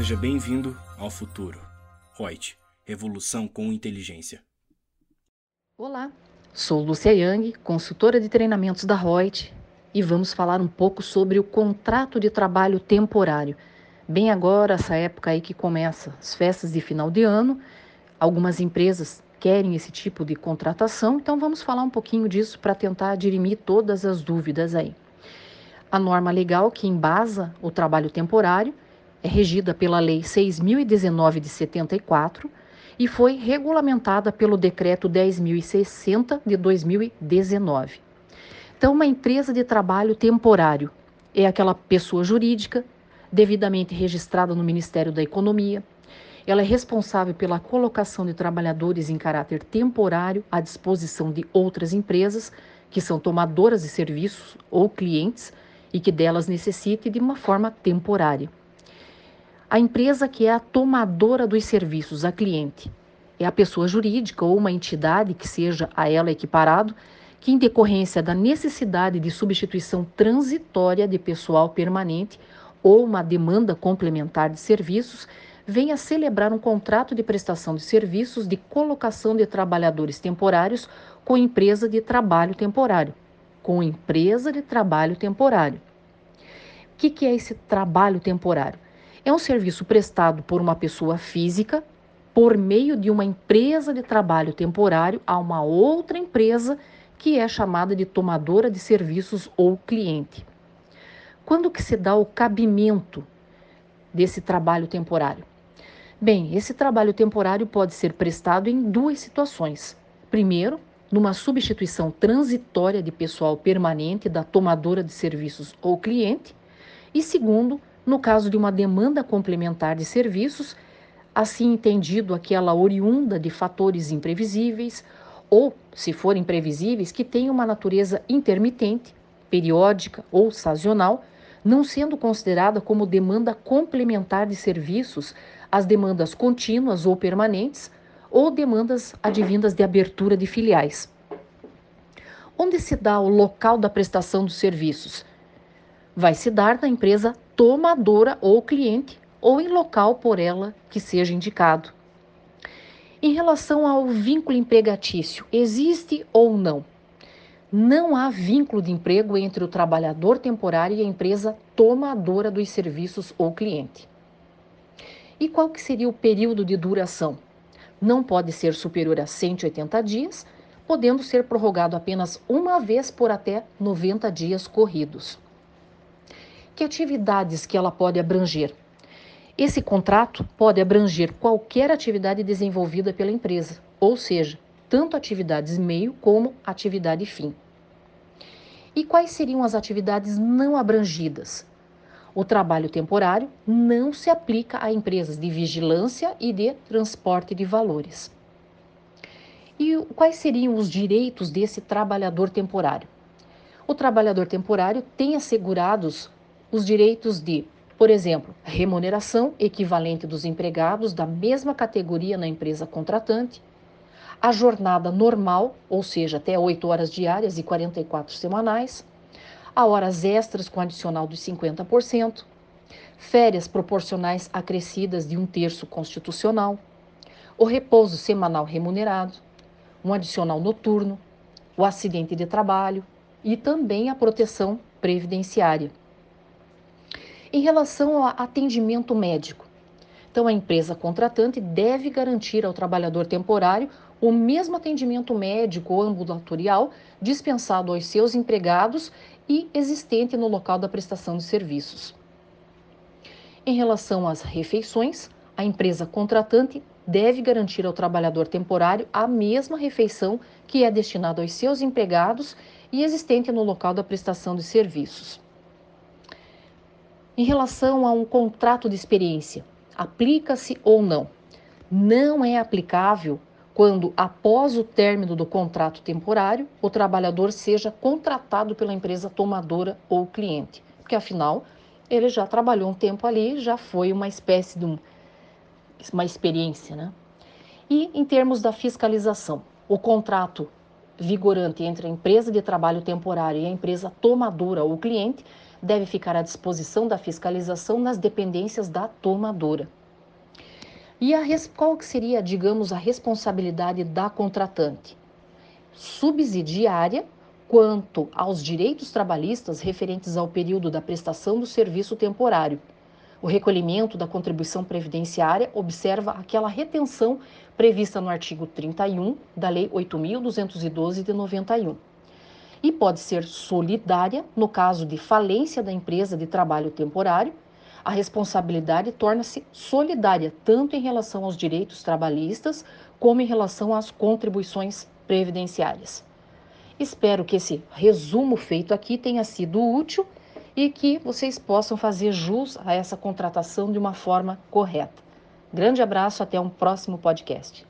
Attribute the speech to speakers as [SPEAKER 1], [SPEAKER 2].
[SPEAKER 1] Seja bem-vindo ao futuro. Reut, revolução com inteligência.
[SPEAKER 2] Olá, sou Lúcia Yang, consultora de treinamentos da Reut, e vamos falar um pouco sobre o contrato de trabalho temporário. Bem agora, essa época aí que começa as festas de final de ano, algumas empresas querem esse tipo de contratação, então vamos falar um pouquinho disso para tentar dirimir todas as dúvidas aí. A norma legal que embasa o trabalho temporário é regida pela Lei 6.019 de 74 e foi regulamentada pelo Decreto 10.060 de 2019. Então, uma empresa de trabalho temporário é aquela pessoa jurídica devidamente registrada no Ministério da Economia. Ela é responsável pela colocação de trabalhadores em caráter temporário à disposição de outras empresas que são tomadoras de serviços ou clientes e que delas necessite de uma forma temporária. A empresa que é a tomadora dos serviços a cliente é a pessoa jurídica ou uma entidade que seja a ela equiparado que, em decorrência da necessidade de substituição transitória de pessoal permanente ou uma demanda complementar de serviços, venha celebrar um contrato de prestação de serviços de colocação de trabalhadores temporários com empresa de trabalho temporário. Com empresa de trabalho temporário. O que, que é esse trabalho temporário? É um serviço prestado por uma pessoa física por meio de uma empresa de trabalho temporário a uma outra empresa que é chamada de tomadora de serviços ou cliente. Quando que se dá o cabimento desse trabalho temporário? Bem, esse trabalho temporário pode ser prestado em duas situações. Primeiro, numa substituição transitória de pessoal permanente da tomadora de serviços ou cliente, e segundo, no caso de uma demanda complementar de serviços, assim entendido aquela oriunda de fatores imprevisíveis ou, se forem previsíveis, que tenham uma natureza intermitente, periódica ou sazonal, não sendo considerada como demanda complementar de serviços as demandas contínuas ou permanentes ou demandas advindas de abertura de filiais. Onde se dá o local da prestação dos serviços? Vai se dar na empresa tomadora ou cliente ou em local por ela que seja indicado. Em relação ao vínculo empregatício, existe ou não? Não há vínculo de emprego entre o trabalhador temporário e a empresa tomadora dos serviços ou cliente. E qual que seria o período de duração? Não pode ser superior a 180 dias, podendo ser prorrogado apenas uma vez por até 90 dias corridos. Que atividades que ela pode abranger? Esse contrato pode abranger qualquer atividade desenvolvida pela empresa, ou seja, tanto atividades meio como atividade fim. E quais seriam as atividades não abrangidas? O trabalho temporário não se aplica a empresas de vigilância e de transporte de valores. E quais seriam os direitos desse trabalhador temporário? O trabalhador temporário tem assegurados os direitos de por exemplo, remuneração equivalente dos empregados da mesma categoria na empresa contratante, a jornada normal, ou seja, até 8 horas diárias e 44 semanais, a horas extras com adicional dos 50%, férias proporcionais acrescidas de um terço constitucional, o repouso semanal remunerado, um adicional noturno, o acidente de trabalho e também a proteção previdenciária. Em relação ao atendimento médico, então a empresa contratante deve garantir ao trabalhador temporário o mesmo atendimento médico ou ambulatorial dispensado aos seus empregados e existente no local da prestação de serviços. Em relação às refeições, a empresa contratante deve garantir ao trabalhador temporário a mesma refeição que é destinada aos seus empregados e existente no local da prestação de serviços. Em relação a um contrato de experiência, aplica-se ou não? Não é aplicável quando, após o término do contrato temporário, o trabalhador seja contratado pela empresa tomadora ou cliente, porque afinal ele já trabalhou um tempo ali, já foi uma espécie de um, uma experiência, né? E em termos da fiscalização, o contrato vigorante entre a empresa de trabalho temporário e a empresa tomadora ou cliente deve ficar à disposição da fiscalização nas dependências da tomadora. E a, qual que seria, digamos, a responsabilidade da contratante? Subsidiária quanto aos direitos trabalhistas referentes ao período da prestação do serviço temporário. O recolhimento da contribuição previdenciária observa aquela retenção prevista no artigo 31 da Lei 8.212 de 91. E pode ser solidária no caso de falência da empresa de trabalho temporário. A responsabilidade torna-se solidária tanto em relação aos direitos trabalhistas como em relação às contribuições previdenciárias. Espero que esse resumo feito aqui tenha sido útil e que vocês possam fazer jus a essa contratação de uma forma correta. Grande abraço, até um próximo podcast.